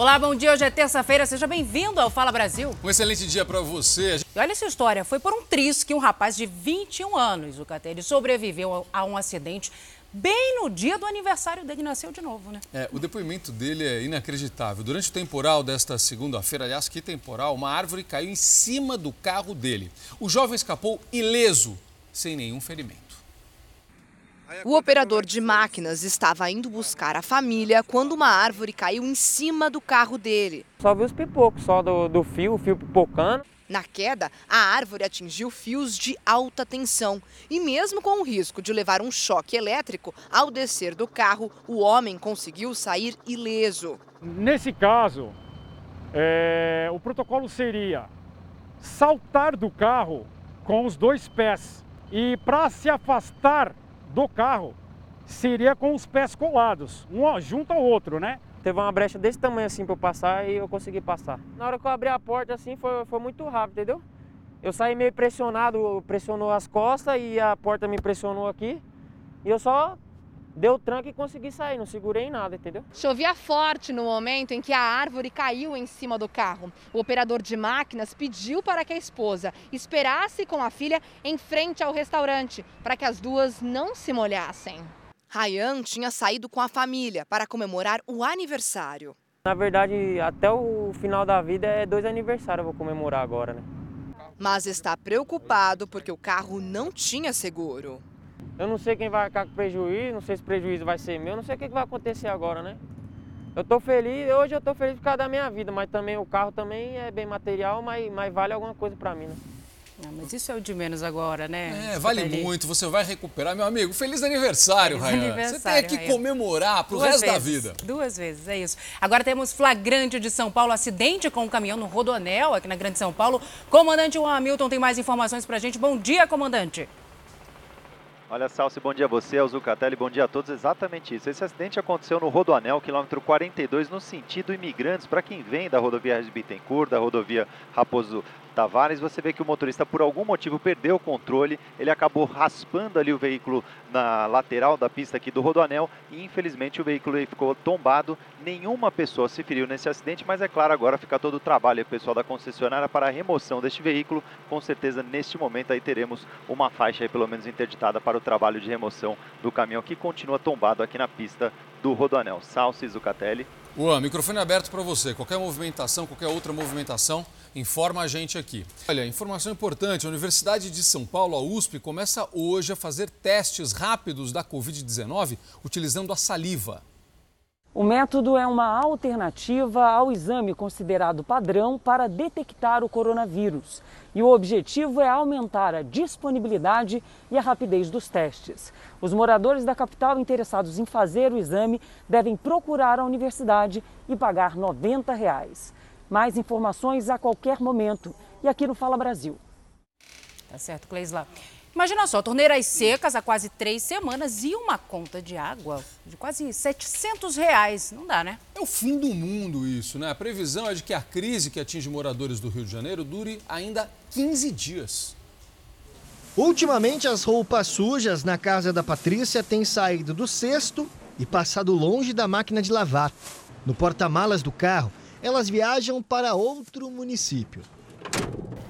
Olá, bom dia. Hoje é terça-feira. Seja bem-vindo ao Fala Brasil. Um excelente dia para você. E olha essa história. Foi por um triz que um rapaz de 21 anos, o Catelli, sobreviveu a um acidente bem no dia do aniversário dele. Nasceu de novo, né? É, o depoimento dele é inacreditável. Durante o temporal desta segunda-feira, aliás, que temporal, uma árvore caiu em cima do carro dele. O jovem escapou ileso, sem nenhum ferimento. O operador de máquinas estava indo buscar a família quando uma árvore caiu em cima do carro dele. Só vi os pipocos, só do, do fio, o fio pipocando. Na queda, a árvore atingiu fios de alta tensão. E mesmo com o risco de levar um choque elétrico, ao descer do carro, o homem conseguiu sair ileso. Nesse caso, é, o protocolo seria saltar do carro com os dois pés. E para se afastar do carro seria com os pés colados, um junto ao outro, né? Teve uma brecha desse tamanho assim para eu passar e eu consegui passar. Na hora que eu abri a porta assim foi, foi muito rápido, entendeu? Eu saí meio pressionado, pressionou as costas e a porta me pressionou aqui. E eu só deu tranco e consegui sair, não segurei em nada, entendeu? Chovia forte no momento em que a árvore caiu em cima do carro. O operador de máquinas pediu para que a esposa esperasse com a filha em frente ao restaurante, para que as duas não se molhassem. Ryan tinha saído com a família para comemorar o aniversário. Na verdade, até o final da vida é dois aniversários eu vou comemorar agora, né? Mas está preocupado porque o carro não tinha seguro. Eu não sei quem vai ficar com prejuízo, não sei se o prejuízo vai ser meu, não sei o que vai acontecer agora, né? Eu tô feliz, hoje eu tô feliz por causa da minha vida, mas também o carro também é bem material, mas, mas vale alguma coisa para mim, né? Não, mas isso é o de menos agora, né? É, vale muito, você vai recuperar. Meu amigo, feliz aniversário, feliz Rayan. Aniversário, você tem que Rayan. comemorar pro Duas resto vezes, da vida. Duas vezes, é isso. Agora temos flagrante de São Paulo, acidente com um caminhão no Rodoanel, aqui na Grande São Paulo. Comandante Juan Hamilton tem mais informações pra gente. Bom dia, comandante. Olha, Salsi, bom dia a você, ao Zucatelli, bom dia a todos. Exatamente isso. Esse acidente aconteceu no Rodoanel, quilômetro 42, no sentido imigrantes, para quem vem da rodovia Regis Bittencourt, da rodovia Raposo Tavares, você vê que o motorista por algum motivo perdeu o controle, ele acabou raspando ali o veículo na lateral da pista aqui do Rodoanel e infelizmente o veículo ficou tombado. Nenhuma pessoa se feriu nesse acidente, mas é claro, agora fica todo o trabalho pessoal da concessionária para a remoção deste veículo. Com certeza neste momento aí teremos uma faixa aí pelo menos interditada para o trabalho de remoção do caminhão que continua tombado aqui na pista do Rodoanel. Salsi Zucatelli. Juan, microfone aberto para você. Qualquer movimentação, qualquer outra movimentação, informa a gente aqui. Olha, informação importante: a Universidade de São Paulo, a USP, começa hoje a fazer testes rápidos da Covid-19 utilizando a saliva. O método é uma alternativa ao exame considerado padrão para detectar o coronavírus. E o objetivo é aumentar a disponibilidade e a rapidez dos testes. Os moradores da capital interessados em fazer o exame devem procurar a universidade e pagar 90 reais. Mais informações a qualquer momento. E aqui no Fala Brasil. Tá certo, Cleisla. Imagina só, torneiras secas há quase três semanas e uma conta de água de quase 700 reais. Não dá, né? É o fim do mundo isso, né? A previsão é de que a crise que atinge moradores do Rio de Janeiro dure ainda 15 dias. Ultimamente, as roupas sujas na casa da Patrícia têm saído do cesto e passado longe da máquina de lavar. No porta-malas do carro, elas viajam para outro município.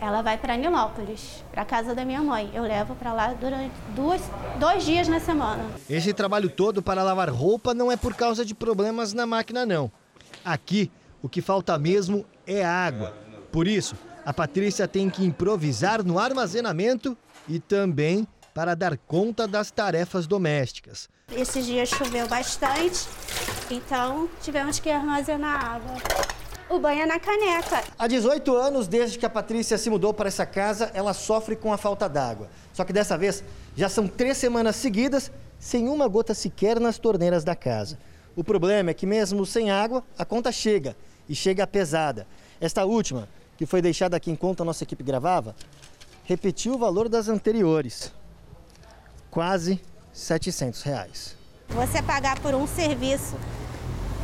Ela vai para Nilópolis, para casa da minha mãe. Eu levo para lá durante duas, dois dias na semana. Esse trabalho todo para lavar roupa não é por causa de problemas na máquina, não. Aqui, o que falta mesmo é água. Por isso, a Patrícia tem que improvisar no armazenamento e também para dar conta das tarefas domésticas. Esses dias choveu bastante, então tivemos que armazenar água. O banho é na caneca. Há 18 anos, desde que a Patrícia se mudou para essa casa, ela sofre com a falta d'água. Só que dessa vez, já são três semanas seguidas sem uma gota sequer nas torneiras da casa. O problema é que, mesmo sem água, a conta chega e chega pesada. Esta última, que foi deixada aqui enquanto a nossa equipe gravava, repetiu o valor das anteriores. Quase 700 reais. Você pagar por um serviço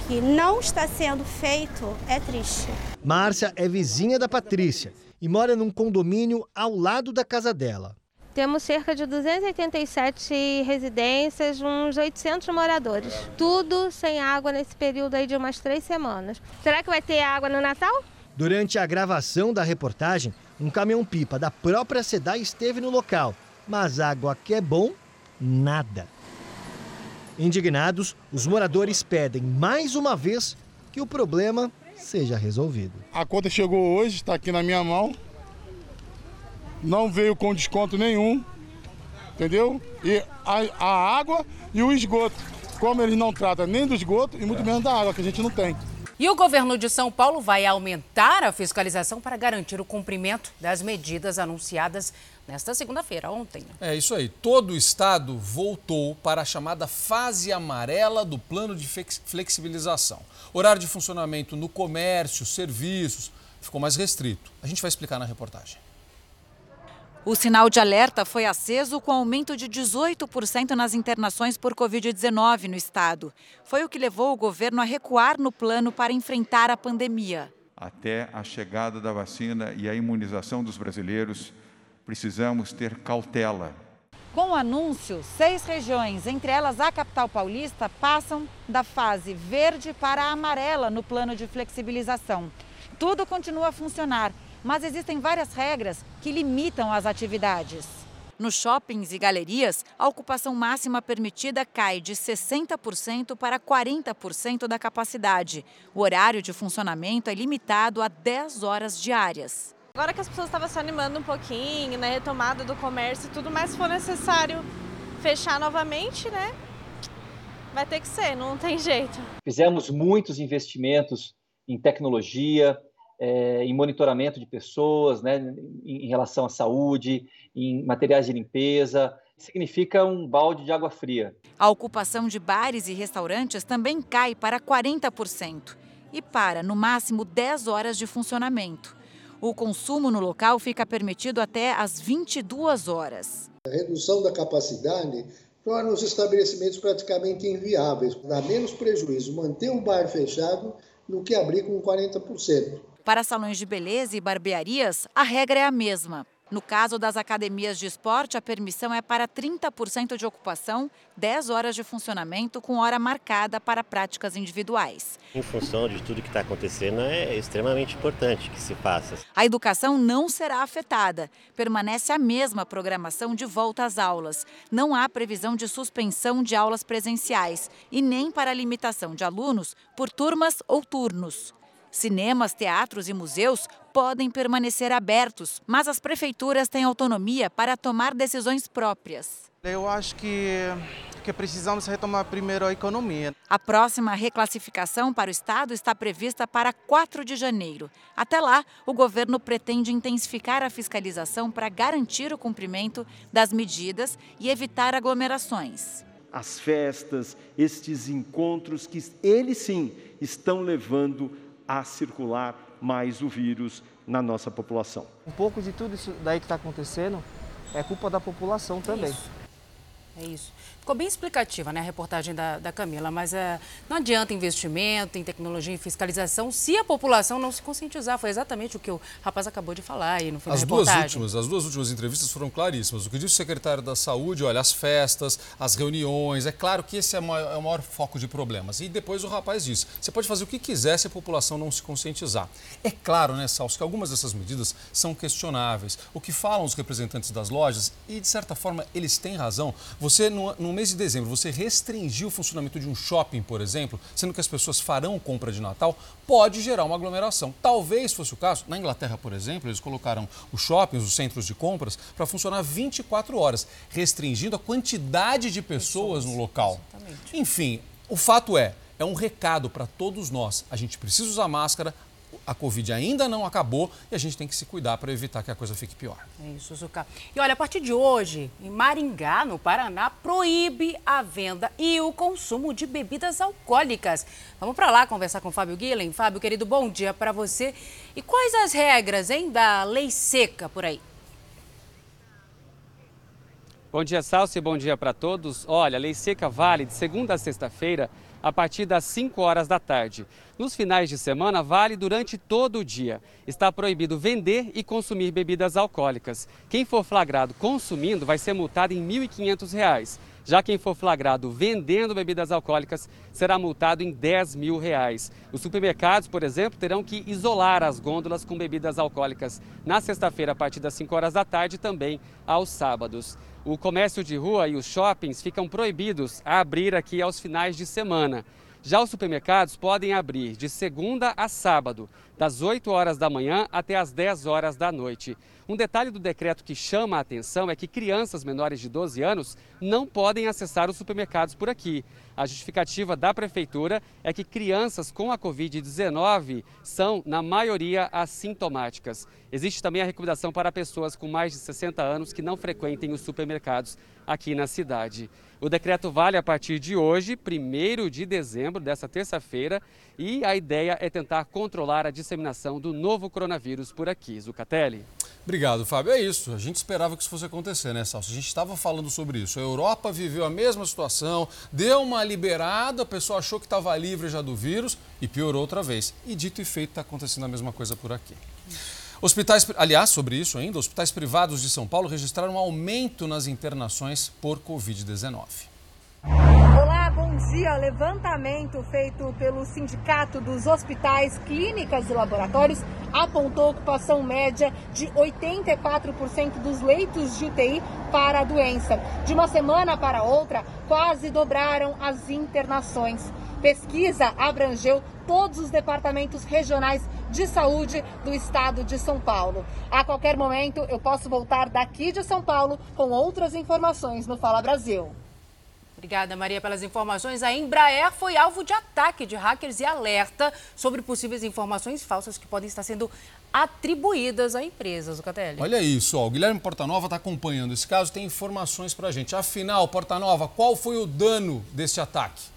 que não está sendo feito é triste. Márcia é vizinha da Patrícia e mora num condomínio ao lado da casa dela. Temos cerca de 287 residências, uns 800 moradores. Tudo sem água nesse período aí de umas três semanas. Será que vai ter água no Natal? Durante a gravação da reportagem, um caminhão-pipa da própria SEDAI esteve no local, mas água que é bom, nada. Indignados, os moradores pedem mais uma vez que o problema seja resolvido. A conta chegou hoje, está aqui na minha mão não veio com desconto nenhum, entendeu? E a, a água e o esgoto, como eles não tratam nem do esgoto e muito menos da água, que a gente não tem. E o governo de São Paulo vai aumentar a fiscalização para garantir o cumprimento das medidas anunciadas nesta segunda-feira, ontem. É isso aí. Todo o estado voltou para a chamada fase amarela do plano de flexibilização. Horário de funcionamento no comércio, serviços, ficou mais restrito. A gente vai explicar na reportagem. O sinal de alerta foi aceso com aumento de 18% nas internações por Covid-19 no estado. Foi o que levou o governo a recuar no plano para enfrentar a pandemia. Até a chegada da vacina e a imunização dos brasileiros, precisamos ter cautela. Com o anúncio, seis regiões, entre elas a capital paulista, passam da fase verde para a amarela no plano de flexibilização. Tudo continua a funcionar mas existem várias regras que limitam as atividades. Nos shoppings e galerias, a ocupação máxima permitida cai de 60% para 40% da capacidade. O horário de funcionamento é limitado a 10 horas diárias. Agora que as pessoas estavam se animando um pouquinho, na né, retomada do comércio e tudo mais, se for necessário fechar novamente, né? Vai ter que ser, não tem jeito. Fizemos muitos investimentos em tecnologia, é, em monitoramento de pessoas, né, em, em relação à saúde, em materiais de limpeza, significa um balde de água fria. A ocupação de bares e restaurantes também cai para 40% e para, no máximo, 10 horas de funcionamento. O consumo no local fica permitido até às 22 horas. A redução da capacidade torna os estabelecimentos praticamente inviáveis. Dá menos prejuízo manter o bar fechado do que abrir com 40%. Para salões de beleza e barbearias, a regra é a mesma. No caso das academias de esporte, a permissão é para 30% de ocupação, 10 horas de funcionamento com hora marcada para práticas individuais. Em função de tudo que está acontecendo, é extremamente importante que se faça. A educação não será afetada. Permanece a mesma programação de volta às aulas. Não há previsão de suspensão de aulas presenciais e nem para limitação de alunos por turmas ou turnos. Cinemas, teatros e museus podem permanecer abertos, mas as prefeituras têm autonomia para tomar decisões próprias. Eu acho que, que precisamos retomar primeiro a economia. A próxima reclassificação para o Estado está prevista para 4 de janeiro. Até lá, o governo pretende intensificar a fiscalização para garantir o cumprimento das medidas e evitar aglomerações. As festas, estes encontros que eles sim estão levando a circular mais o vírus na nossa população. Um pouco de tudo isso daí que está acontecendo é culpa da população também. Isso. É isso. Ficou bem explicativa né, a reportagem da, da Camila, mas é, não adianta investimento em tecnologia e fiscalização se a população não se conscientizar. Foi exatamente o que o rapaz acabou de falar aí no fim as duas últimas As duas últimas entrevistas foram claríssimas. O que disse o secretário da Saúde, olha, as festas, as reuniões, é claro que esse é o maior, é o maior foco de problemas. E depois o rapaz disse, você pode fazer o que quiser se a população não se conscientizar. É claro, né, Salso, que algumas dessas medidas são questionáveis. O que falam os representantes das lojas, e de certa forma eles têm razão, você, no, no mês de dezembro, você restringir o funcionamento de um shopping, por exemplo, sendo que as pessoas farão compra de Natal, pode gerar uma aglomeração. Talvez fosse o caso, na Inglaterra, por exemplo, eles colocaram os shoppings, os centros de compras, para funcionar 24 horas, restringindo a quantidade de pessoas no local. Enfim, o fato é, é um recado para todos nós. A gente precisa usar máscara, a Covid ainda não acabou e a gente tem que se cuidar para evitar que a coisa fique pior. É isso, Zucca. E olha, a partir de hoje, em Maringá, no Paraná, proíbe a venda e o consumo de bebidas alcoólicas. Vamos para lá conversar com o Fábio Guilhem. Fábio, querido, bom dia para você. E quais as regras, hein, da lei seca por aí? Bom dia, Salso, e bom dia para todos. Olha, a lei seca vale de segunda a sexta-feira a partir das 5 horas da tarde. Nos finais de semana, vale durante todo o dia. Está proibido vender e consumir bebidas alcoólicas. Quem for flagrado consumindo vai ser multado em R$ 1.500. Já quem for flagrado vendendo bebidas alcoólicas será multado em 10 mil reais. Os supermercados, por exemplo, terão que isolar as gôndolas com bebidas alcoólicas na sexta-feira a partir das 5 horas da tarde e também aos sábados. O comércio de rua e os shoppings ficam proibidos a abrir aqui aos finais de semana. Já os supermercados podem abrir de segunda a sábado, das 8 horas da manhã até as 10 horas da noite. Um detalhe do decreto que chama a atenção é que crianças menores de 12 anos não podem acessar os supermercados por aqui. A justificativa da prefeitura é que crianças com a Covid-19 são, na maioria, assintomáticas. Existe também a recomendação para pessoas com mais de 60 anos que não frequentem os supermercados aqui na cidade. O decreto vale a partir de hoje, 1 de dezembro, dessa terça-feira, e a ideia é tentar controlar a disseminação do novo coronavírus por aqui. Zucatelli. Obrigado, Fábio. É isso. A gente esperava que isso fosse acontecer, né, Salso? A gente estava falando sobre isso. A Europa viveu a mesma situação, deu uma liberada, a pessoa achou que estava livre já do vírus e piorou outra vez. E dito e feito, está acontecendo a mesma coisa por aqui. Hospitais, aliás, sobre isso ainda, hospitais privados de São Paulo registraram um aumento nas internações por Covid-19. Bom dia. Levantamento feito pelo Sindicato dos Hospitais, Clínicas e Laboratórios apontou ocupação média de 84% dos leitos de UTI para a doença. De uma semana para outra, quase dobraram as internações. Pesquisa abrangeu todos os departamentos regionais de saúde do estado de São Paulo. A qualquer momento eu posso voltar daqui de São Paulo com outras informações no Fala Brasil. Obrigada, Maria, pelas informações. A Embraer foi alvo de ataque de hackers e alerta sobre possíveis informações falsas que podem estar sendo atribuídas à empresa, Zucatelli. Olha isso, ó, o Guilherme Portanova está acompanhando esse caso, tem informações para a gente. Afinal, Portanova, qual foi o dano desse ataque?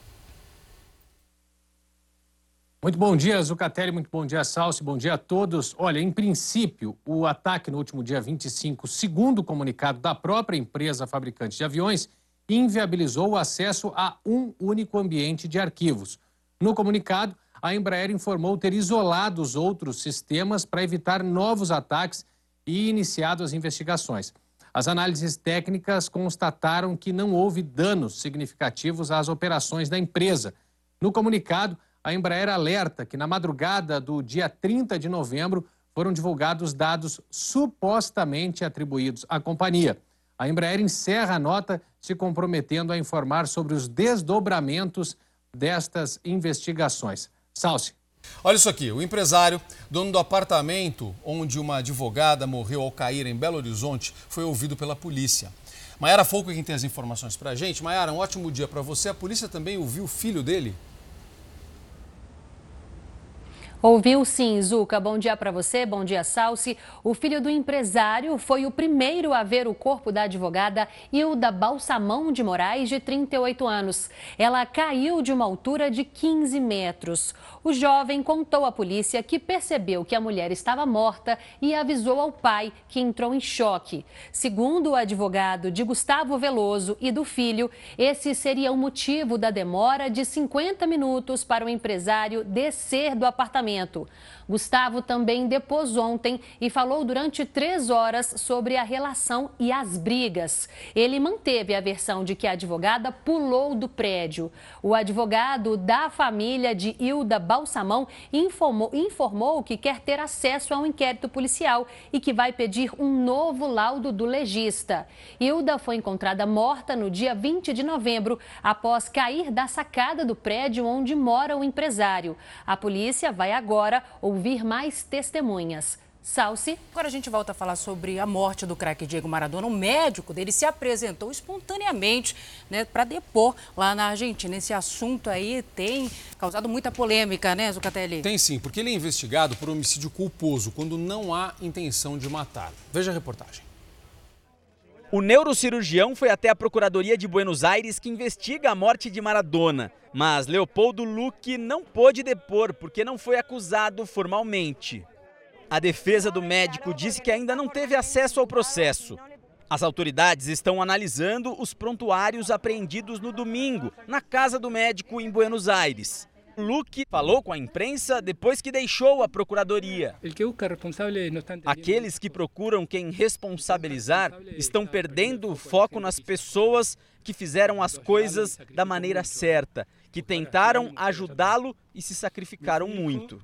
Muito bom dia, Zucatelli, muito bom dia, Salsi, bom dia a todos. Olha, em princípio, o ataque no último dia 25, segundo o comunicado da própria empresa fabricante de aviões, inviabilizou o acesso a um único ambiente de arquivos. No comunicado, a Embraer informou ter isolado os outros sistemas para evitar novos ataques e iniciado as investigações. As análises técnicas constataram que não houve danos significativos às operações da empresa. No comunicado, a Embraer alerta que na madrugada do dia 30 de novembro foram divulgados dados supostamente atribuídos à companhia. A Embraer encerra a nota se comprometendo a informar sobre os desdobramentos destas investigações. Salce. Olha isso aqui, o empresário, dono do apartamento onde uma advogada morreu ao cair em Belo Horizonte, foi ouvido pela polícia. Maiara Folco quem tem as informações para a gente. Maiara, um ótimo dia para você. A polícia também ouviu o filho dele? Ouviu sim, Zuca. Bom dia para você, bom dia, Salsi. O filho do empresário foi o primeiro a ver o corpo da advogada Hilda Balsamão de Moraes, de 38 anos. Ela caiu de uma altura de 15 metros. O jovem contou à polícia que percebeu que a mulher estava morta e avisou ao pai, que entrou em choque. Segundo o advogado de Gustavo Veloso e do filho, esse seria o motivo da demora de 50 minutos para o empresário descer do apartamento. Gustavo também depôs ontem e falou durante três horas sobre a relação e as brigas. Ele manteve a versão de que a advogada pulou do prédio. O advogado da família de Hilda Balsamão informou, informou que quer ter acesso a um inquérito policial e que vai pedir um novo laudo do legista. Hilda foi encontrada morta no dia 20 de novembro, após cair da sacada do prédio onde mora o empresário. A polícia vai agora ouvir ouvir mais testemunhas. Salsi. Agora a gente volta a falar sobre a morte do craque Diego Maradona. O médico dele se apresentou espontaneamente né, para depor lá na Argentina. Esse assunto aí tem causado muita polêmica, né, Zucatelli? Tem sim, porque ele é investigado por homicídio culposo, quando não há intenção de matar. Veja a reportagem. O neurocirurgião foi até a Procuradoria de Buenos Aires que investiga a morte de Maradona. Mas Leopoldo Luque não pôde depor porque não foi acusado formalmente. A defesa do médico disse que ainda não teve acesso ao processo. As autoridades estão analisando os prontuários apreendidos no domingo, na casa do médico em Buenos Aires. Luque falou com a imprensa depois que deixou a procuradoria. Aqueles que procuram quem responsabilizar estão perdendo o foco nas pessoas que fizeram as coisas da maneira certa, que tentaram ajudá-lo e se sacrificaram muito.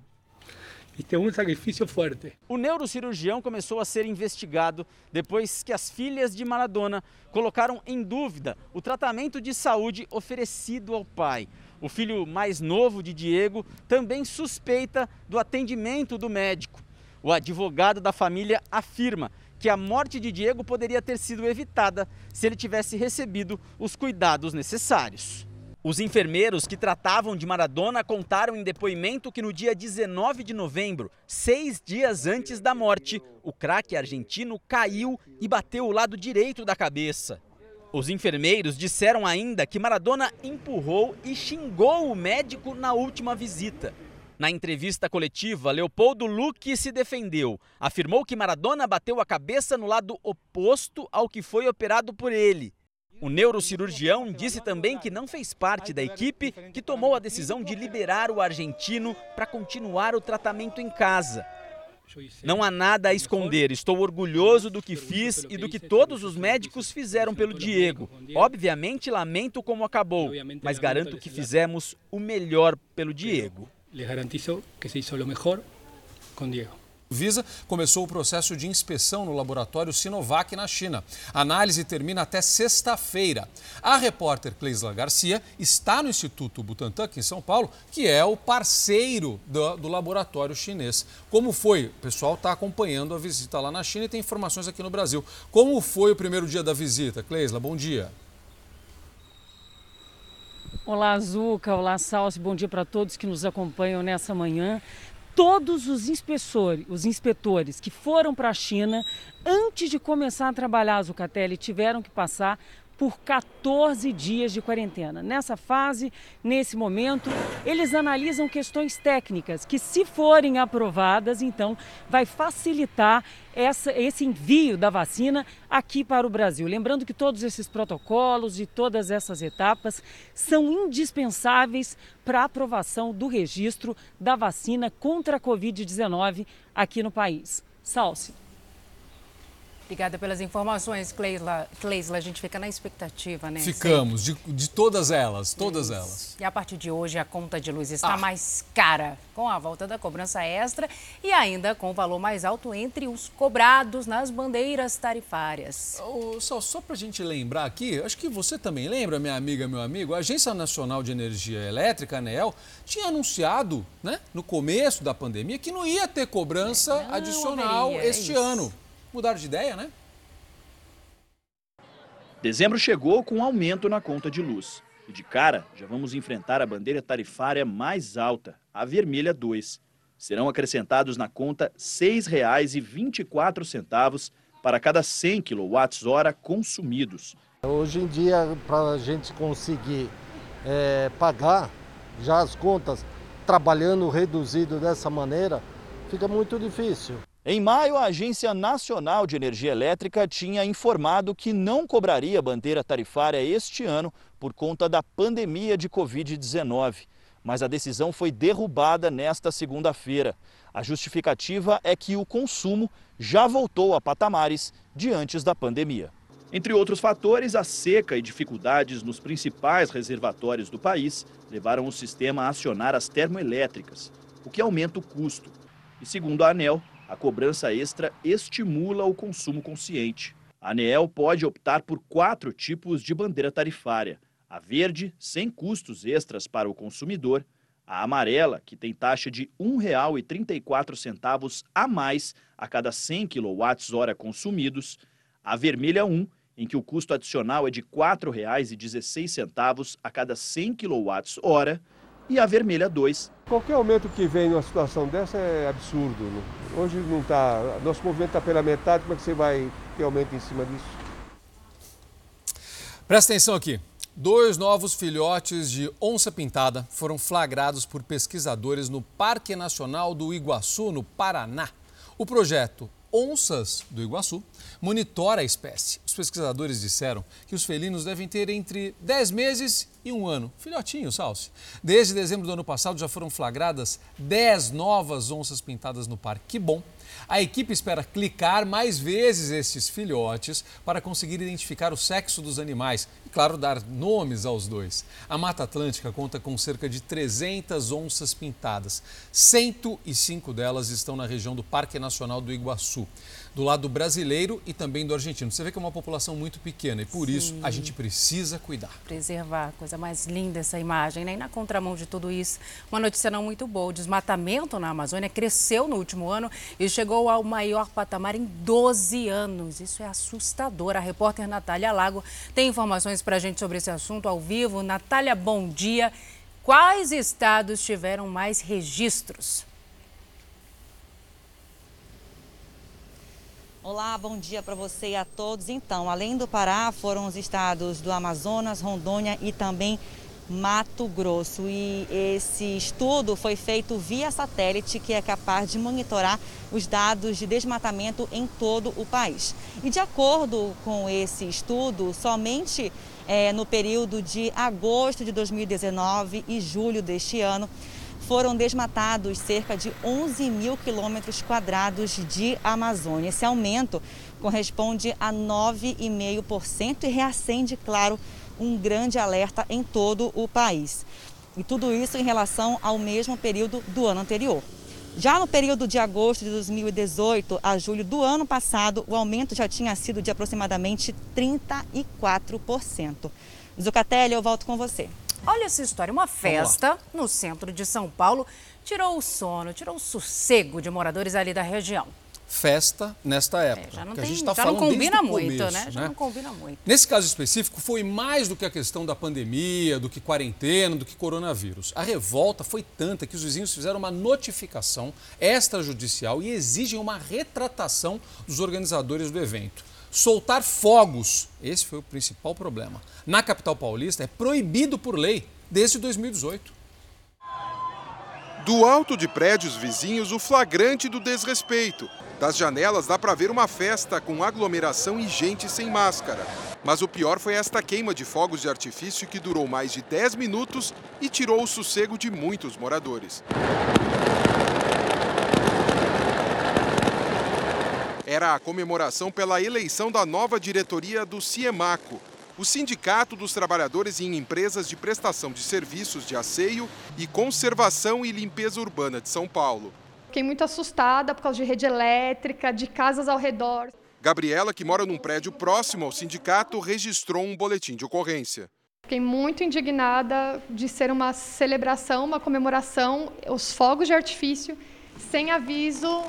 E tem um sacrifício forte. O neurocirurgião começou a ser investigado depois que as filhas de Maradona colocaram em dúvida o tratamento de saúde oferecido ao pai. O filho mais novo de Diego também suspeita do atendimento do médico. O advogado da família afirma que a morte de Diego poderia ter sido evitada se ele tivesse recebido os cuidados necessários. Os enfermeiros que tratavam de Maradona contaram em depoimento que no dia 19 de novembro, seis dias antes da morte, o craque argentino caiu e bateu o lado direito da cabeça. Os enfermeiros disseram ainda que Maradona empurrou e xingou o médico na última visita. Na entrevista coletiva, Leopoldo Luque se defendeu. Afirmou que Maradona bateu a cabeça no lado oposto ao que foi operado por ele. O neurocirurgião disse também que não fez parte da equipe que tomou a decisão de liberar o argentino para continuar o tratamento em casa. Não há nada a esconder. Estou orgulhoso do que fiz e do que todos os médicos fizeram pelo Diego. Obviamente lamento como acabou, mas garanto que fizemos o melhor pelo Diego. Le garantizo que se hizo lo mejor con Diego. Visa começou o processo de inspeção no laboratório Sinovac na China. A análise termina até sexta-feira. A repórter Cleisla Garcia está no Instituto Butantan, aqui em São Paulo, que é o parceiro do, do laboratório chinês. Como foi? O pessoal está acompanhando a visita lá na China e tem informações aqui no Brasil. Como foi o primeiro dia da visita? Cleisla, bom dia. Olá, Zuca. Olá, Salsi. Bom dia para todos que nos acompanham nessa manhã todos os inspetores, os inspetores que foram para a China antes de começar a trabalhar a Zucatelli tiveram que passar por 14 dias de quarentena. Nessa fase, nesse momento, eles analisam questões técnicas que, se forem aprovadas, então vai facilitar essa, esse envio da vacina aqui para o Brasil. Lembrando que todos esses protocolos e todas essas etapas são indispensáveis para a aprovação do registro da vacina contra a Covid-19 aqui no país. Salce. Obrigada pelas informações, Cleisla. Cleisla, a gente fica na expectativa, né? Ficamos, de, de, todas elas, todas Isso. elas. E a partir de hoje a conta de luz está ah. mais cara, com a volta da cobrança extra e ainda com o valor mais alto entre os cobrados nas bandeiras tarifárias. Oh, só só para a gente lembrar aqui, acho que você também lembra, minha amiga, meu amigo, a Agência Nacional de Energia Elétrica, a ANEEL, tinha anunciado, né, no começo da pandemia, que não ia ter cobrança não, adicional haveria, este é ano. Mudaram de ideia, né? Dezembro chegou com um aumento na conta de luz. E de cara, já vamos enfrentar a bandeira tarifária mais alta, a vermelha 2. Serão acrescentados na conta R$ 6,24 para cada 100 kWh consumidos. Hoje em dia, para a gente conseguir é, pagar já as contas trabalhando reduzido dessa maneira, fica muito difícil. Em maio, a Agência Nacional de Energia Elétrica tinha informado que não cobraria bandeira tarifária este ano por conta da pandemia de Covid-19. Mas a decisão foi derrubada nesta segunda-feira. A justificativa é que o consumo já voltou a patamares de antes da pandemia. Entre outros fatores, a seca e dificuldades nos principais reservatórios do país levaram o sistema a acionar as termoelétricas, o que aumenta o custo. E segundo a ANEL, a cobrança extra estimula o consumo consciente. A ANEEL pode optar por quatro tipos de bandeira tarifária: a verde, sem custos extras para o consumidor, a amarela, que tem taxa de R$ 1,34 a mais a cada 100 kWh consumidos, a vermelha 1, em que o custo adicional é de R$ 4,16 a cada 100 kWh, e a vermelha 2. Qualquer aumento que vem numa situação dessa é absurdo. Né? Hoje não está. Nosso movimento está pela metade, como é que você vai ter aumento em cima disso? Presta atenção aqui. Dois novos filhotes de onça-pintada foram flagrados por pesquisadores no Parque Nacional do Iguaçu, no Paraná. O projeto onças do Iguaçu monitora a espécie. Os pesquisadores disseram que os felinos devem ter entre 10 meses e um ano. Filhotinho, Salsi. Desde dezembro do ano passado já foram flagradas 10 novas onças pintadas no parque. Que bom! A equipe espera clicar mais vezes estes filhotes para conseguir identificar o sexo dos animais e, claro, dar nomes aos dois. A Mata Atlântica conta com cerca de 300 onças pintadas. 105 delas estão na região do Parque Nacional do Iguaçu do lado brasileiro e também do argentino. Você vê que é uma população muito pequena e por Sim. isso a gente precisa cuidar. Preservar, coisa mais linda essa imagem, né? E na contramão de tudo isso, uma notícia não muito boa. O desmatamento na Amazônia cresceu no último ano e chegou ao maior patamar em 12 anos. Isso é assustador. A repórter Natália Lago tem informações para a gente sobre esse assunto ao vivo. Natália, bom dia. Quais estados tiveram mais registros? Olá, bom dia para você e a todos. Então, além do Pará, foram os estados do Amazonas, Rondônia e também Mato Grosso. E esse estudo foi feito via satélite, que é capaz de monitorar os dados de desmatamento em todo o país. E de acordo com esse estudo, somente é, no período de agosto de 2019 e julho deste ano, foram desmatados cerca de 11 mil quilômetros quadrados de Amazônia. Esse aumento corresponde a 9,5% e reacende, claro, um grande alerta em todo o país. E tudo isso em relação ao mesmo período do ano anterior. Já no período de agosto de 2018 a julho do ano passado, o aumento já tinha sido de aproximadamente 34%. Zucatelli, eu volto com você. Olha essa história, uma festa no centro de São Paulo tirou o sono, tirou o sossego de moradores ali da região festa nesta é, época. É, já não, tem, tá já não combina muito, começo, né? Já né? não combina muito. Nesse caso específico, foi mais do que a questão da pandemia, do que quarentena, do que coronavírus. A revolta foi tanta que os vizinhos fizeram uma notificação extrajudicial e exigem uma retratação dos organizadores do evento. Soltar fogos, esse foi o principal problema. Na capital paulista é proibido por lei desde 2018. Do alto de prédios vizinhos, o flagrante do desrespeito. Das janelas dá para ver uma festa com aglomeração e gente sem máscara. Mas o pior foi esta queima de fogos de artifício que durou mais de 10 minutos e tirou o sossego de muitos moradores. Era a comemoração pela eleição da nova diretoria do CIEMACO, o Sindicato dos Trabalhadores em Empresas de Prestação de Serviços de Asseio e Conservação e Limpeza Urbana de São Paulo. Fiquei muito assustada por causa de rede elétrica, de casas ao redor. Gabriela, que mora num prédio próximo ao sindicato, registrou um boletim de ocorrência. Fiquei muito indignada de ser uma celebração, uma comemoração, os fogos de artifício, sem aviso,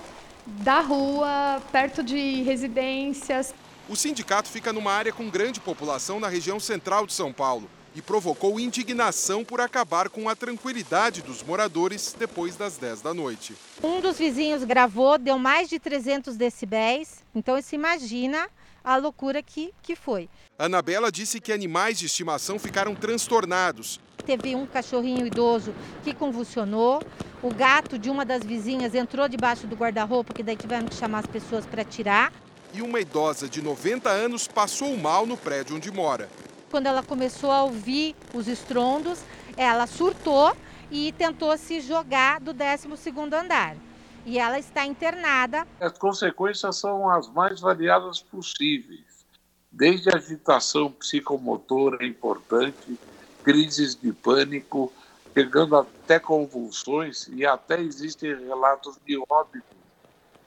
da rua, perto de residências. O sindicato fica numa área com grande população na região central de São Paulo e provocou indignação por acabar com a tranquilidade dos moradores depois das 10 da noite. Um dos vizinhos gravou, deu mais de 300 decibéis, então se imagina a loucura que, que foi. Anabela disse que animais de estimação ficaram transtornados Teve um cachorrinho idoso que convulsionou. O gato de uma das vizinhas entrou debaixo do guarda-roupa, que daí tiveram que chamar as pessoas para tirar. E uma idosa de 90 anos passou mal no prédio onde mora. Quando ela começou a ouvir os estrondos, ela surtou e tentou se jogar do 12º andar. E ela está internada. As consequências são as mais variadas possíveis. Desde agitação psicomotora importante, crises de pânico, chegando até convulsões e até existem relatos de óbito,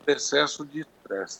excesso de estresse.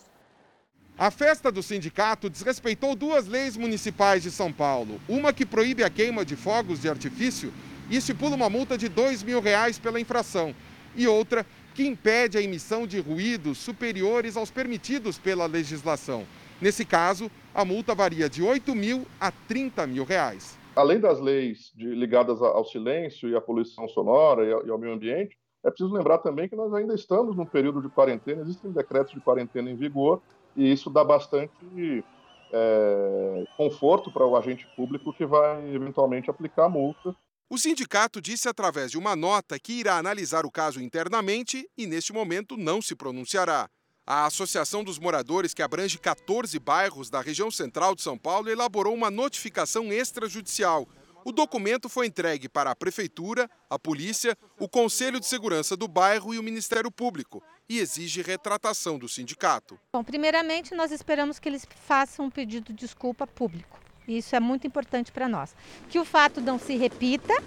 A festa do sindicato desrespeitou duas leis municipais de São Paulo. Uma que proíbe a queima de fogos de artifício e estipula uma multa de dois mil reais pela infração. E outra que impede a emissão de ruídos superiores aos permitidos pela legislação. Nesse caso, a multa varia de 8 mil a 30 mil reais além das leis de, ligadas ao silêncio e à poluição sonora e ao, e ao, meio ambiente, é preciso lembrar também que nós ainda estamos num período de quarentena, existem decretos de quarentena em vigor, e isso dá bastante é, conforto para o agente público que vai eventualmente aplicar a multa. O sindicato disse através de uma nota que irá analisar o caso internamente e, neste momento, não se pronunciará. A Associação dos Moradores, que abrange 14 bairros da região central de São Paulo, elaborou uma notificação extrajudicial. O documento foi entregue para a Prefeitura, a Polícia, o Conselho de Segurança do bairro e o Ministério Público e exige retratação do sindicato. Bom, primeiramente, nós esperamos que eles façam um pedido de desculpa público. Isso é muito importante para nós. Que o fato não se repita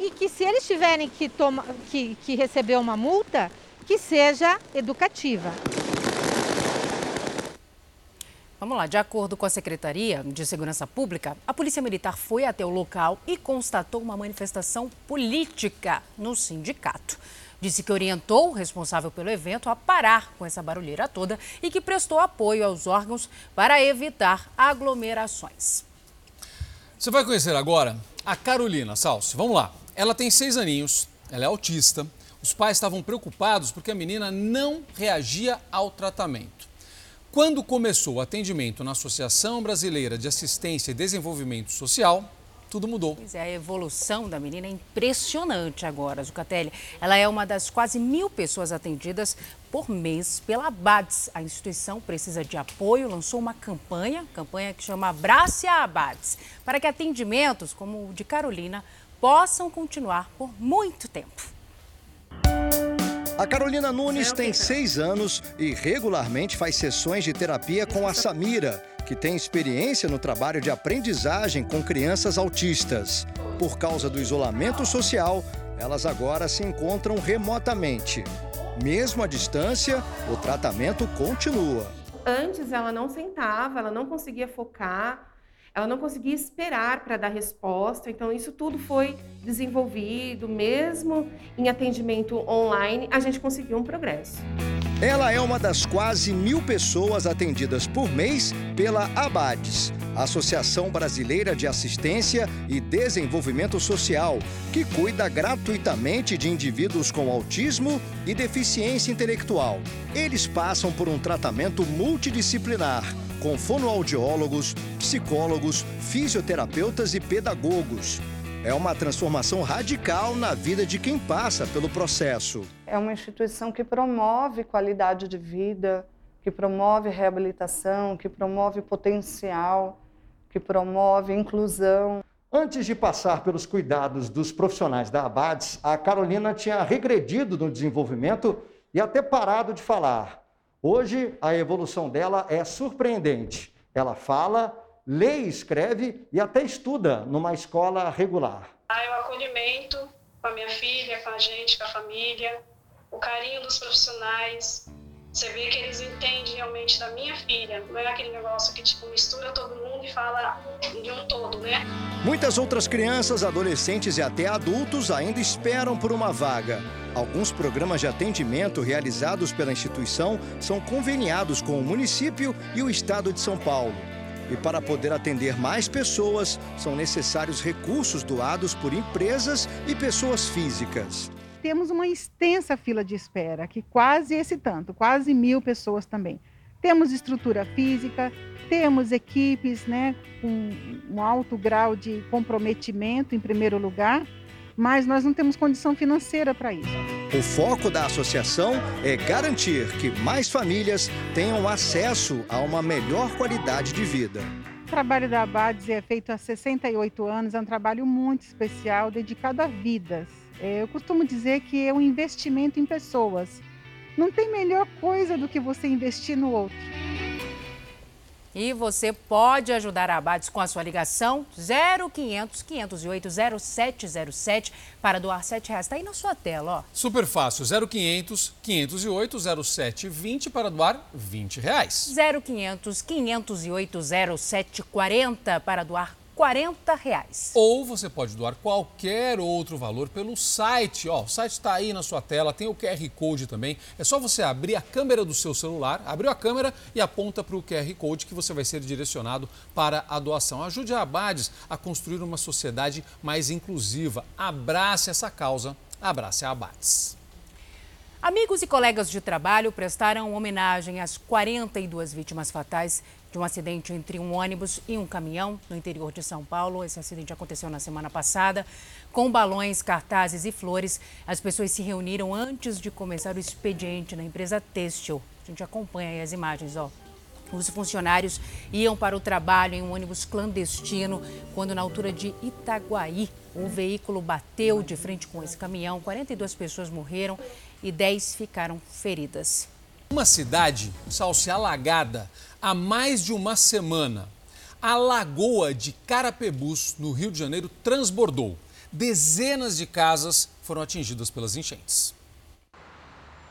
e que se eles tiverem que, toma, que, que receber uma multa, que seja educativa. Vamos lá, de acordo com a Secretaria de Segurança Pública, a Polícia Militar foi até o local e constatou uma manifestação política no sindicato. Disse que orientou o responsável pelo evento a parar com essa barulheira toda e que prestou apoio aos órgãos para evitar aglomerações. Você vai conhecer agora a Carolina Salsi. Vamos lá. Ela tem seis aninhos, ela é autista. Os pais estavam preocupados porque a menina não reagia ao tratamento. Quando começou o atendimento na Associação Brasileira de Assistência e Desenvolvimento Social, tudo mudou. Pois é, a evolução da menina é impressionante agora, Zucatelli. Ela é uma das quase mil pessoas atendidas por mês pela Abades. A instituição precisa de apoio, lançou uma campanha, campanha que chama Abrace a Abades, para que atendimentos como o de Carolina possam continuar por muito tempo. A Carolina Nunes tem seis anos e regularmente faz sessões de terapia com a Samira, que tem experiência no trabalho de aprendizagem com crianças autistas. Por causa do isolamento social, elas agora se encontram remotamente. Mesmo à distância, o tratamento continua. Antes ela não sentava, ela não conseguia focar, ela não conseguia esperar para dar resposta, então isso tudo foi desenvolvido, mesmo em atendimento online, a gente conseguiu um progresso. Ela é uma das quase mil pessoas atendidas por mês pela ABADES, Associação Brasileira de Assistência e Desenvolvimento Social, que cuida gratuitamente de indivíduos com autismo e deficiência intelectual. Eles passam por um tratamento multidisciplinar com fonoaudiólogos, psicólogos, fisioterapeutas e pedagogos. É uma transformação radical na vida de quem passa pelo processo. É uma instituição que promove qualidade de vida, que promove reabilitação, que promove potencial, que promove inclusão. Antes de passar pelos cuidados dos profissionais da Abades, a Carolina tinha regredido no desenvolvimento e até parado de falar. Hoje, a evolução dela é surpreendente. Ela fala, lê escreve e até estuda numa escola regular. Ah, o acolhimento com a minha filha, com a gente, com a família, o carinho dos profissionais, você vê que eles entendem realmente da minha filha. Não é aquele negócio que tipo mistura todo mundo e fala de um todo, né? Muitas outras crianças, adolescentes e até adultos ainda esperam por uma vaga. Alguns programas de atendimento realizados pela instituição são conveniados com o município e o estado de São Paulo. E para poder atender mais pessoas, são necessários recursos doados por empresas e pessoas físicas temos uma extensa fila de espera, que quase esse tanto, quase mil pessoas também. Temos estrutura física, temos equipes né, com um alto grau de comprometimento, em primeiro lugar, mas nós não temos condição financeira para isso. O foco da associação é garantir que mais famílias tenham acesso a uma melhor qualidade de vida. O trabalho da Abades é feito há 68 anos, é um trabalho muito especial, dedicado a vidas eu costumo dizer que é um investimento em pessoas. Não tem melhor coisa do que você investir no outro. E você pode ajudar a Abades com a sua ligação 0500 508 0707 para doar R$ reais. Está aí na sua tela, ó. Super fácil. 0500 508 0720 para doar 20 reais. 0500 508 0740 para doar 40 reais. Ou você pode doar qualquer outro valor pelo site. Ó, o site está aí na sua tela, tem o QR Code também. É só você abrir a câmera do seu celular, abriu a câmera e aponta para o QR Code que você vai ser direcionado para a doação. Ajude a Abades a construir uma sociedade mais inclusiva. Abrace essa causa, abrace a Abades. Amigos e colegas de trabalho prestaram homenagem às 42 vítimas fatais de um acidente entre um ônibus e um caminhão no interior de São Paulo. Esse acidente aconteceu na semana passada. Com balões, cartazes e flores, as pessoas se reuniram antes de começar o expediente na empresa têxtil A gente acompanha aí as imagens, ó. Os funcionários iam para o trabalho em um ônibus clandestino quando, na altura de Itaguaí, um veículo bateu de frente com esse caminhão. 42 pessoas morreram e 10 ficaram feridas. Uma cidade, Salse, alagada há mais de uma semana. A lagoa de Carapebus, no Rio de Janeiro, transbordou. Dezenas de casas foram atingidas pelas enchentes.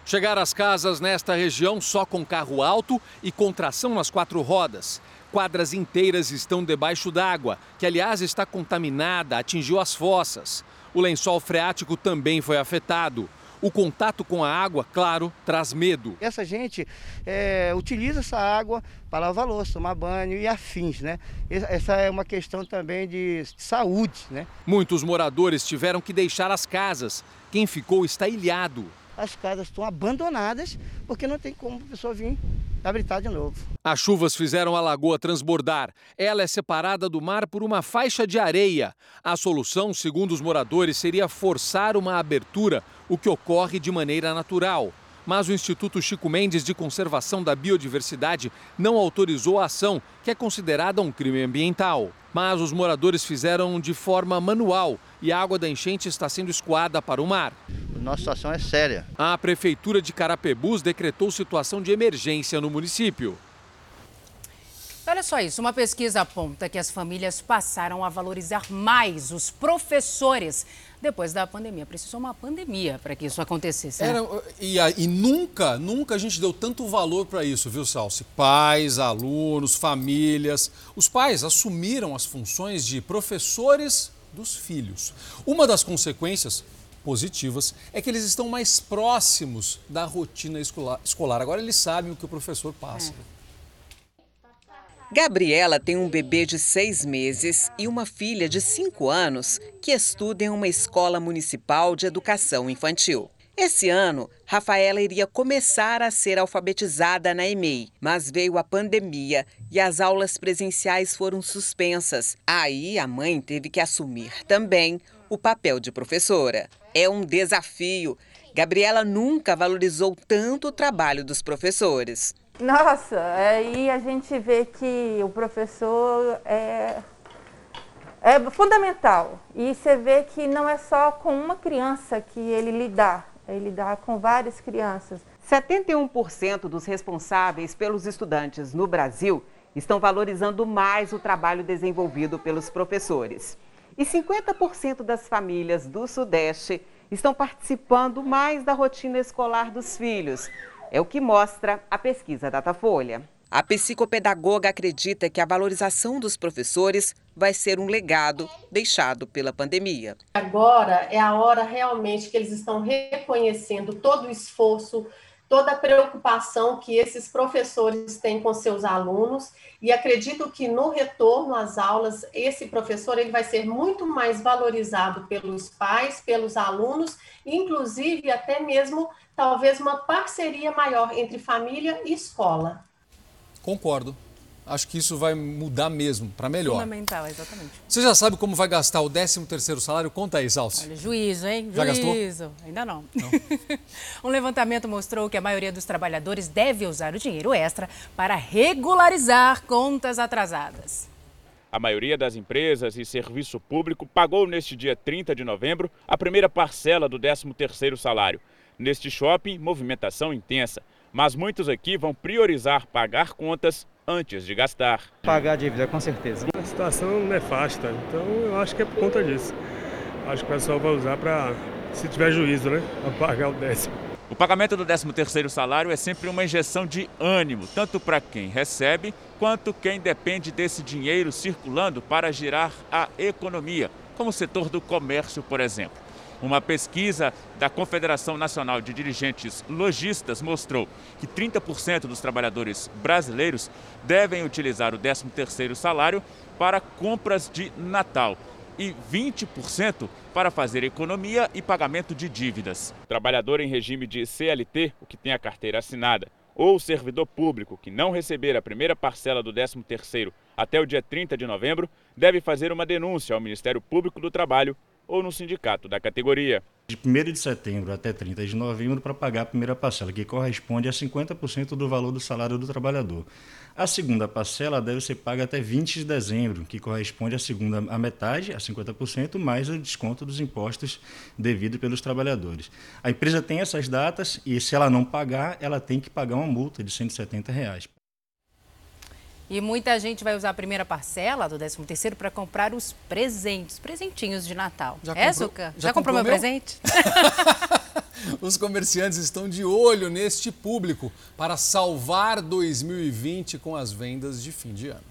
Chegar às casas nesta região só com carro alto e com tração nas quatro rodas. Quadras inteiras estão debaixo d'água, que aliás está contaminada, atingiu as fossas. O lençol freático também foi afetado. O contato com a água, claro, traz medo. Essa gente é, utiliza essa água para lavar louça, tomar banho e afins, né? Essa é uma questão também de saúde, né? Muitos moradores tiveram que deixar as casas. Quem ficou está ilhado as casas estão abandonadas porque não tem como a pessoa vir habitar de novo. As chuvas fizeram a lagoa transbordar. Ela é separada do mar por uma faixa de areia. A solução, segundo os moradores, seria forçar uma abertura, o que ocorre de maneira natural. Mas o Instituto Chico Mendes de Conservação da Biodiversidade não autorizou a ação, que é considerada um crime ambiental. Mas os moradores fizeram de forma manual e a água da enchente está sendo escoada para o mar nossa situação é séria. A Prefeitura de Carapebus decretou situação de emergência no município. Olha só isso, uma pesquisa aponta que as famílias passaram a valorizar mais os professores depois da pandemia. Precisou uma pandemia para que isso acontecesse. Né? Era, e, e, nunca, nunca a gente deu tanto valor para isso, viu, Salsi? Pais, alunos, famílias. Os pais assumiram as funções de professores dos filhos. Uma das consequências positivas é que eles estão mais próximos da rotina escolar. Agora eles sabem o que o professor passa. É. Gabriela tem um bebê de seis meses e uma filha de cinco anos que estuda em uma escola municipal de educação infantil. Esse ano, Rafaela iria começar a ser alfabetizada na EMEI, mas veio a pandemia e as aulas presenciais foram suspensas. Aí a mãe teve que assumir também o papel de professora. É um desafio. Gabriela nunca valorizou tanto o trabalho dos professores. Nossa, aí a gente vê que o professor é, é fundamental. E você vê que não é só com uma criança que ele lidar, ele lidar com várias crianças. 71% dos responsáveis pelos estudantes no Brasil estão valorizando mais o trabalho desenvolvido pelos professores. E 50% das famílias do Sudeste estão participando mais da rotina escolar dos filhos. É o que mostra a pesquisa Datafolha. A psicopedagoga acredita que a valorização dos professores vai ser um legado deixado pela pandemia. Agora é a hora realmente que eles estão reconhecendo todo o esforço, toda a preocupação que esses professores têm com seus alunos e acredito que no retorno às aulas esse professor ele vai ser muito mais valorizado pelos pais, pelos alunos, inclusive até mesmo talvez uma parceria maior entre família e escola. Concordo acho que isso vai mudar mesmo, para melhor. Fundamental, exatamente. Você já sabe como vai gastar o 13º salário? Conta aí, Salsi. Olha, juízo, hein? Já juízo. gastou? Ainda não. não. um levantamento mostrou que a maioria dos trabalhadores deve usar o dinheiro extra para regularizar contas atrasadas. A maioria das empresas e serviço público pagou neste dia 30 de novembro a primeira parcela do 13º salário. Neste shopping, movimentação intensa, mas muitos aqui vão priorizar pagar contas antes de gastar. Pagar a dívida, com certeza. A situação não é fácil, então eu acho que é por conta disso. Acho que o pessoal vai usar para, se tiver juízo, né, pagar o décimo. O pagamento do 13º salário é sempre uma injeção de ânimo, tanto para quem recebe, quanto quem depende desse dinheiro circulando para girar a economia, como o setor do comércio, por exemplo. Uma pesquisa da Confederação Nacional de Dirigentes Logistas mostrou que 30% dos trabalhadores brasileiros devem utilizar o 13º salário para compras de Natal e 20% para fazer economia e pagamento de dívidas. Trabalhador em regime de CLT, o que tem a carteira assinada, ou servidor público que não receber a primeira parcela do 13º até o dia 30 de novembro, deve fazer uma denúncia ao Ministério Público do Trabalho ou no sindicato da categoria. De 1 de setembro até 30 de novembro para pagar a primeira parcela, que corresponde a 50% do valor do salário do trabalhador. A segunda parcela deve ser paga até 20 de dezembro, que corresponde à segunda a metade, a 50%, mais o desconto dos impostos devido pelos trabalhadores. A empresa tem essas datas e se ela não pagar, ela tem que pagar uma multa de 170 reais. E muita gente vai usar a primeira parcela do 13 terceiro para comprar os presentes, presentinhos de Natal. Já é, comprou, Zuka? Já, já comprou, comprou meu, meu presente? Os comerciantes estão de olho neste público para salvar 2020 com as vendas de fim de ano.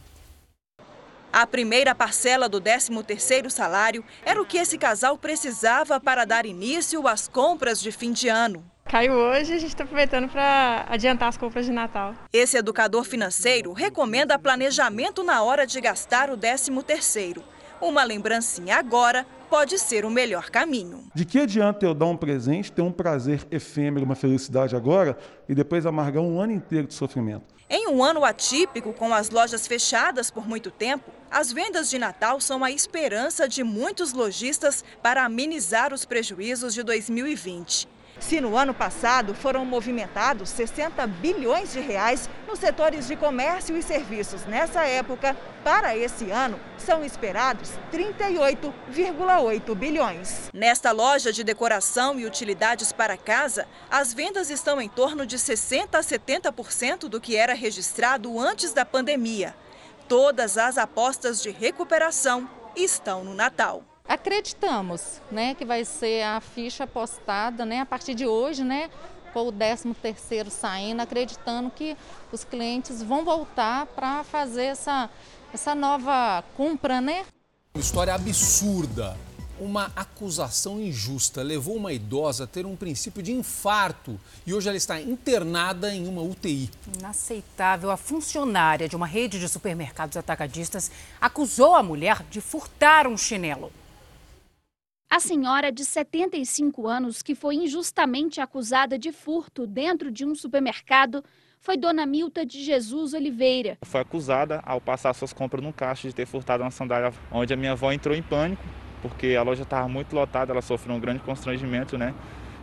A primeira parcela do 13º salário era o que esse casal precisava para dar início às compras de fim de ano. Caiu hoje, a gente está aproveitando para adiantar as compras de Natal. Esse educador financeiro recomenda planejamento na hora de gastar o 13º. Uma lembrancinha agora pode ser o melhor caminho. De que adianta eu dar um presente, ter um prazer efêmero, uma felicidade agora e depois amargar um ano inteiro de sofrimento? Em um ano atípico, com as lojas fechadas por muito tempo, as vendas de Natal são a esperança de muitos lojistas para amenizar os prejuízos de 2020. Se no ano passado foram movimentados 60 bilhões de reais nos setores de comércio e serviços nessa época, para esse ano são esperados 38,8 bilhões. Nesta loja de decoração e utilidades para casa, as vendas estão em torno de 60 a 70% do que era registrado antes da pandemia. Todas as apostas de recuperação estão no Natal. Acreditamos, né, que vai ser a ficha postada, né, a partir de hoje, né, com o 13 terceiro saindo, acreditando que os clientes vão voltar para fazer essa, essa nova compra, né? História absurda. Uma acusação injusta levou uma idosa a ter um princípio de infarto e hoje ela está internada em uma UTI. Inaceitável. A funcionária de uma rede de supermercados atacadistas acusou a mulher de furtar um chinelo. A senhora de 75 anos, que foi injustamente acusada de furto dentro de um supermercado, foi Dona Milta de Jesus Oliveira. Foi acusada, ao passar suas compras no caixa, de ter furtado uma sandália, onde a minha avó entrou em pânico, porque a loja estava muito lotada, ela sofreu um grande constrangimento, né?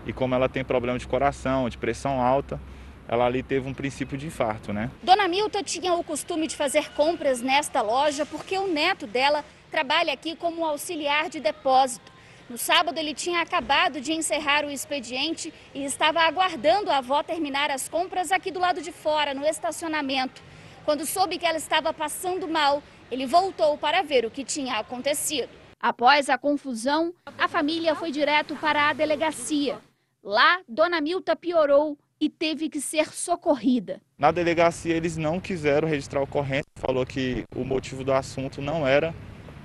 E como ela tem problema de coração, de pressão alta, ela ali teve um princípio de infarto, né? Dona Milta tinha o costume de fazer compras nesta loja porque o neto dela trabalha aqui como auxiliar de depósito. No sábado, ele tinha acabado de encerrar o expediente e estava aguardando a avó terminar as compras aqui do lado de fora, no estacionamento. Quando soube que ela estava passando mal, ele voltou para ver o que tinha acontecido. Após a confusão, a família foi direto para a delegacia. Lá, Dona Milta piorou e teve que ser socorrida. Na delegacia, eles não quiseram registrar a ocorrência, falou que o motivo do assunto não era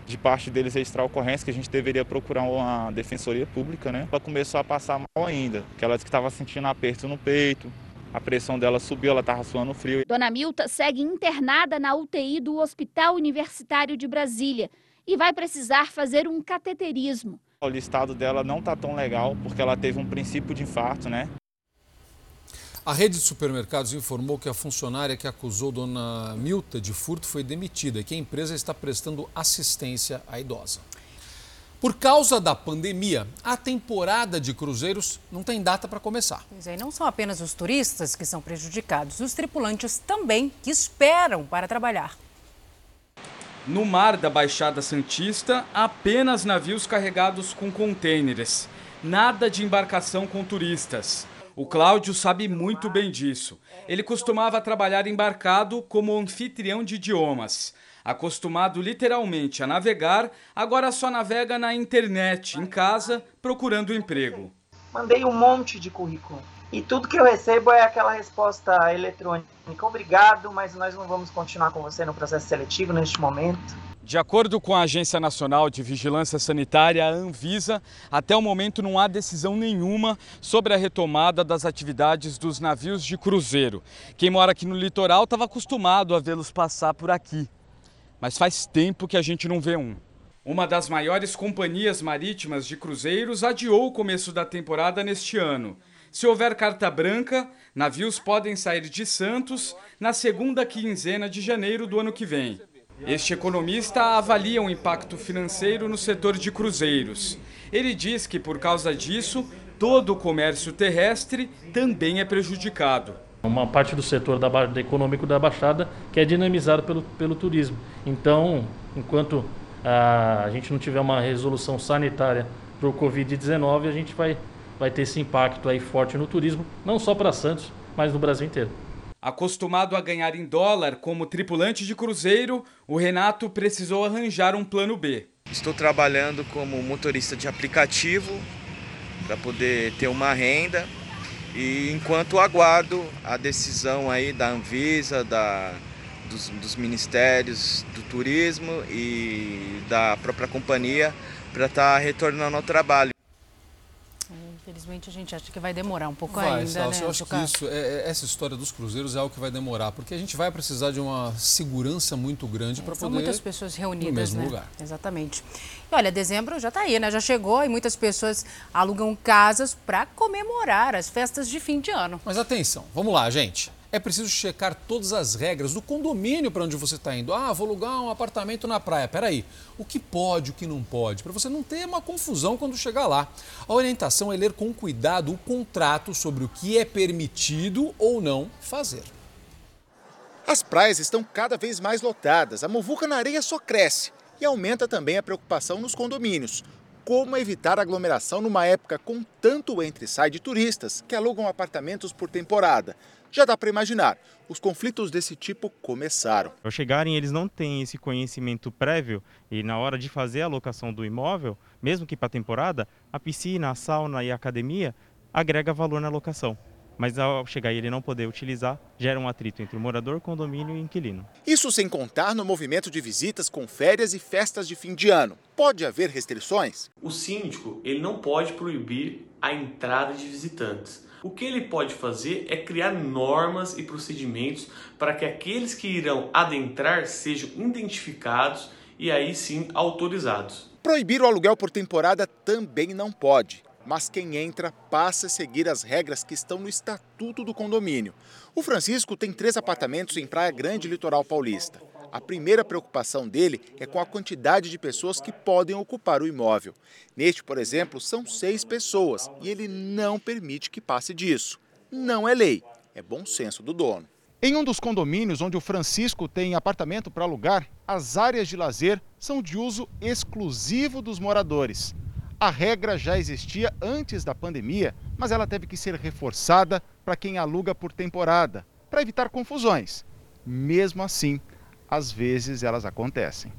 de parte deles registrar a ocorrência, que a gente deveria procurar uma defensoria pública, né? Ela começou a passar mal ainda, que ela disse que estava sentindo aperto no peito, a pressão dela subiu, ela estava suando frio. Dona Milta segue internada na UTI do Hospital Universitário de Brasília e vai precisar fazer um cateterismo. O estado dela não está tão legal, porque ela teve um princípio de infarto, né? A rede de supermercados informou que a funcionária que acusou Dona Milta de furto foi demitida e que a empresa está prestando assistência à idosa. Por causa da pandemia, a temporada de cruzeiros não tem data para começar. Pois é, não são apenas os turistas que são prejudicados, os tripulantes também que esperam para trabalhar. No mar da Baixada Santista, apenas navios carregados com contêineres. Nada de embarcação com turistas. O Cláudio sabe muito bem disso. Ele costumava trabalhar embarcado como anfitrião de idiomas. Acostumado literalmente a navegar, agora só navega na internet, em casa, procurando emprego. Mandei um monte de currículo. E tudo que eu recebo é aquela resposta eletrônica. Obrigado, mas nós não vamos continuar com você no processo seletivo neste momento. De acordo com a Agência Nacional de Vigilância Sanitária, a Anvisa, até o momento não há decisão nenhuma sobre a retomada das atividades dos navios de cruzeiro. Quem mora aqui no litoral estava acostumado a vê-los passar por aqui. Mas faz tempo que a gente não vê um. Uma das maiores companhias marítimas de cruzeiros adiou o começo da temporada neste ano. Se houver carta branca, navios podem sair de Santos na segunda quinzena de janeiro do ano que vem. Este economista avalia o impacto financeiro no setor de cruzeiros. Ele diz que por causa disso, todo o comércio terrestre também é prejudicado. Uma parte do setor da, da econômico da Baixada que é dinamizado pelo, pelo turismo. Então, enquanto a, a gente não tiver uma resolução sanitária para o Covid-19, a gente vai, vai ter esse impacto aí forte no turismo, não só para Santos, mas no Brasil inteiro. Acostumado a ganhar em dólar como tripulante de cruzeiro, o Renato precisou arranjar um plano B. Estou trabalhando como motorista de aplicativo para poder ter uma renda e enquanto aguardo a decisão aí da Anvisa, da, dos, dos ministérios do turismo e da própria companhia para estar tá retornando ao trabalho. Infelizmente a gente acha que vai demorar um pouco vai, ainda, Salso, né? Eu acho que isso, é, é, essa história dos cruzeiros é algo que vai demorar, porque a gente vai precisar de uma segurança muito grande para poder. São muitas pessoas reunidas, no mesmo né? lugar. Exatamente. E olha, dezembro já está aí, né? Já chegou e muitas pessoas alugam casas para comemorar as festas de fim de ano. Mas atenção, vamos lá, gente é preciso checar todas as regras do condomínio para onde você está indo. Ah, vou alugar um apartamento na praia. Peraí, o que pode, o que não pode, para você não ter uma confusão quando chegar lá. A orientação é ler com cuidado o contrato sobre o que é permitido ou não fazer. As praias estão cada vez mais lotadas, a muvuca na areia só cresce e aumenta também a preocupação nos condomínios. Como evitar aglomeração numa época com tanto entre e sai de turistas que alugam apartamentos por temporada? Já dá para imaginar, os conflitos desse tipo começaram. Ao chegarem, eles não têm esse conhecimento prévio e na hora de fazer a locação do imóvel, mesmo que para temporada, a piscina, a sauna e a academia agrega valor na locação. Mas ao chegar e ele não poder utilizar, gera um atrito entre o morador, condomínio e inquilino. Isso sem contar no movimento de visitas com férias e festas de fim de ano. Pode haver restrições? O síndico ele não pode proibir a entrada de visitantes o que ele pode fazer é criar normas e procedimentos para que aqueles que irão adentrar sejam identificados e aí sim autorizados. Proibir o aluguel por temporada também não pode, mas quem entra passa a seguir as regras que estão no estatuto do condomínio. O Francisco tem três apartamentos em Praia Grande, litoral paulista. A primeira preocupação dele é com a quantidade de pessoas que podem ocupar o imóvel. Neste, por exemplo, são seis pessoas e ele não permite que passe disso. Não é lei, é bom senso do dono. Em um dos condomínios onde o Francisco tem apartamento para alugar, as áreas de lazer são de uso exclusivo dos moradores. A regra já existia antes da pandemia, mas ela teve que ser reforçada para quem aluga por temporada, para evitar confusões. Mesmo assim, às vezes elas acontecem.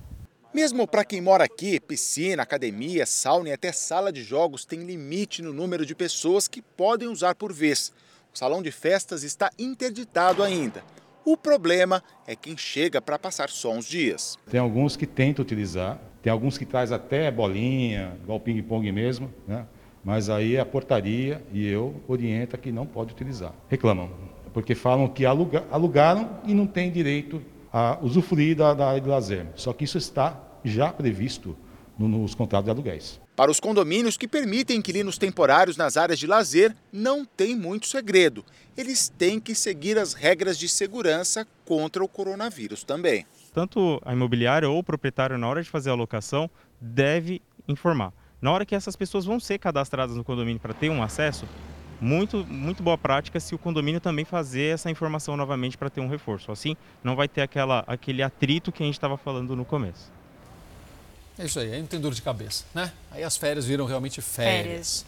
Mesmo para quem mora aqui, piscina, academia, sauna e até sala de jogos tem limite no número de pessoas que podem usar por vez. O salão de festas está interditado ainda. O problema é quem chega para passar só uns dias. Tem alguns que tentam utilizar, tem alguns que traz até bolinha, igual ping-pong mesmo, né? mas aí a portaria e eu orienta que não pode utilizar. Reclamam, porque falam que aluga, alugaram e não tem direito a usufruir da, da área de lazer. Só que isso está já previsto no, nos contratos de aluguéis. Para os condomínios que permitem inquilinos temporários nas áreas de lazer, não tem muito segredo. Eles têm que seguir as regras de segurança contra o coronavírus também. Tanto a imobiliária ou o proprietário, na hora de fazer a locação, deve informar. Na hora que essas pessoas vão ser cadastradas no condomínio para ter um acesso, muito, muito boa prática se o condomínio também fazer essa informação novamente para ter um reforço. Assim, não vai ter aquela, aquele atrito que a gente estava falando no começo. É isso aí, aí não tem dor de cabeça, né? Aí as férias viram realmente férias. férias.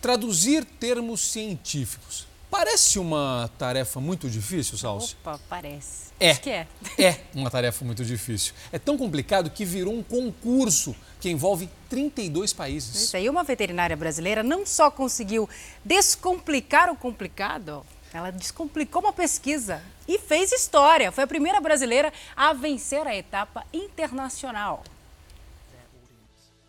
Traduzir termos científicos. Parece uma tarefa muito difícil, Salsi? Opa, parece. É. Acho que é. É uma tarefa muito difícil. É tão complicado que virou um concurso que envolve 32 países. Isso aí, uma veterinária brasileira não só conseguiu descomplicar o complicado, ela descomplicou uma pesquisa e fez história. Foi a primeira brasileira a vencer a etapa internacional.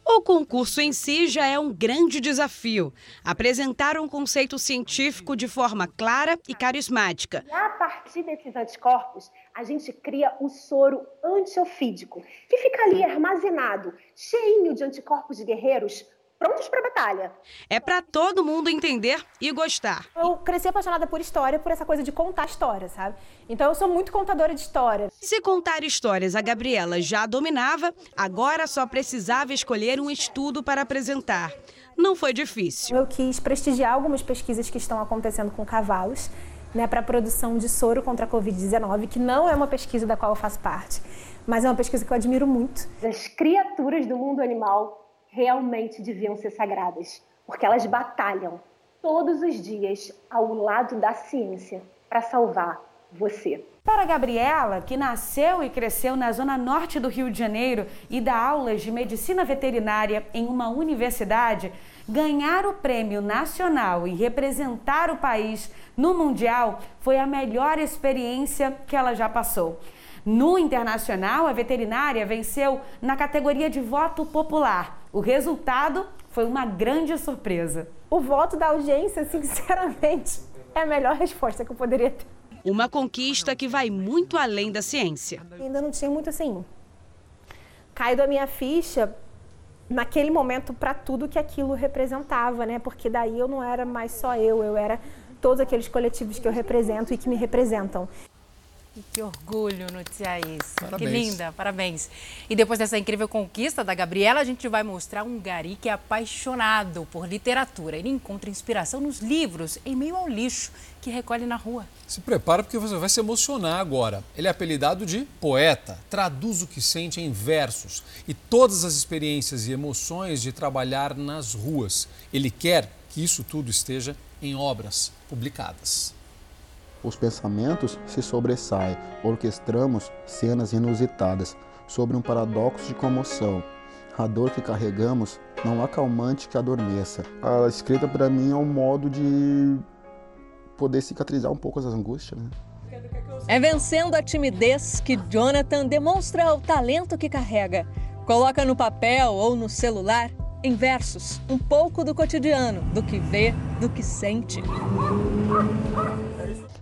O concurso em si já é um grande desafio. Apresentar um conceito científico de forma clara e carismática. E a partir desses anticorpos, a gente cria o soro antiofídico, que fica ali armazenado, cheinho de anticorpos guerreiros prontos para a batalha. É para todo mundo entender e gostar. Eu cresci apaixonada por história, por essa coisa de contar história, sabe? Então eu sou muito contadora de história. Se contar histórias a Gabriela já dominava, agora só precisava escolher um estudo para apresentar. Não foi difícil. Eu quis prestigiar algumas pesquisas que estão acontecendo com cavalos. Né, para a produção de soro contra a Covid-19, que não é uma pesquisa da qual eu faço parte, mas é uma pesquisa que eu admiro muito. As criaturas do mundo animal realmente deviam ser sagradas, porque elas batalham todos os dias ao lado da ciência para salvar você. Para a Gabriela, que nasceu e cresceu na zona norte do Rio de Janeiro e dá aulas de medicina veterinária em uma universidade, ganhar o prêmio nacional e representar o país no Mundial foi a melhor experiência que ela já passou. No internacional, a veterinária venceu na categoria de voto popular. O resultado foi uma grande surpresa. O voto da audiência, sinceramente, é a melhor resposta que eu poderia ter. Uma conquista que vai muito além da ciência. Ainda não tinha muito assim. Caído a minha ficha naquele momento para tudo que aquilo representava, né? Porque daí eu não era mais só eu, eu era todos aqueles coletivos que eu represento e que me representam. Que orgulho noticiar isso. Parabéns. Que linda, parabéns. E depois dessa incrível conquista da Gabriela, a gente vai mostrar um gari que é apaixonado por literatura. Ele encontra inspiração nos livros, em meio ao lixo que recolhe na rua. Se prepara porque você vai se emocionar agora. Ele é apelidado de poeta, traduz o que sente em versos e todas as experiências e emoções de trabalhar nas ruas. Ele quer que isso tudo esteja em obras publicadas. Os pensamentos se sobressaem, orquestramos cenas inusitadas sobre um paradoxo de comoção. A dor que carregamos não há calmante que adormeça. A escrita para mim é um modo de poder cicatrizar um pouco as angústias. Né? É vencendo a timidez que Jonathan demonstra o talento que carrega. Coloca no papel ou no celular, em versos, um pouco do cotidiano, do que vê, do que sente.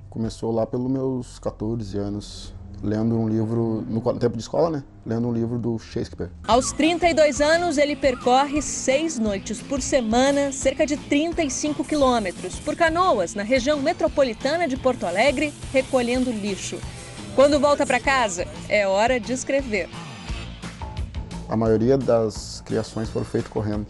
Começou lá pelos meus 14 anos, lendo um livro, no tempo de escola, né? Lendo um livro do Shakespeare. Aos 32 anos, ele percorre seis noites por semana, cerca de 35 quilômetros, por canoas, na região metropolitana de Porto Alegre, recolhendo lixo. Quando volta para casa, é hora de escrever. A maioria das criações foram feitas correndo.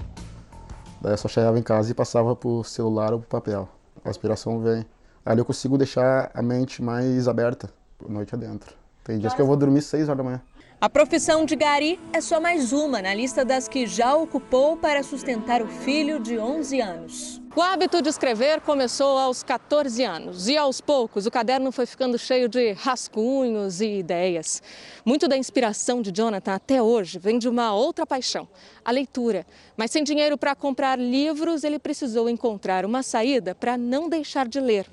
Daí eu só chegava em casa e passava por celular ou por papel. A inspiração vem. Ali eu consigo deixar a mente mais aberta, noite adentro. Tem dias que eu vou dormir 6 horas da manhã. A profissão de Gari é só mais uma na lista das que já ocupou para sustentar o filho de 11 anos. O hábito de escrever começou aos 14 anos e aos poucos o caderno foi ficando cheio de rascunhos e ideias. Muito da inspiração de Jonathan até hoje vem de uma outra paixão, a leitura. Mas sem dinheiro para comprar livros, ele precisou encontrar uma saída para não deixar de ler.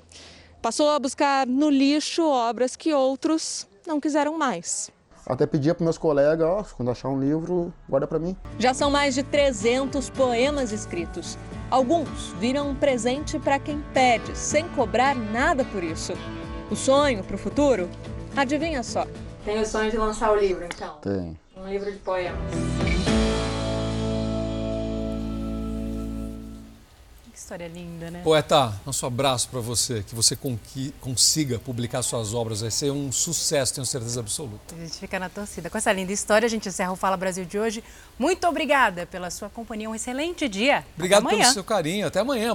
Passou a buscar no lixo obras que outros não quiseram mais. Até pedia para meus colegas, ó, quando achar um livro, guarda para mim. Já são mais de 300 poemas escritos. Alguns viram um presente para quem pede, sem cobrar nada por isso. O sonho para o futuro? Adivinha só. Tem o sonho de lançar o livro, então? Tem. Um livro de poemas. História linda, né? Poeta, nosso abraço para você, que você consiga publicar suas obras, vai ser um sucesso, tenho certeza absoluta. A gente fica na torcida. Com essa linda história, a gente encerra o Fala Brasil de hoje. Muito obrigada pela sua companhia, um excelente dia. Obrigado pelo seu carinho, até amanhã.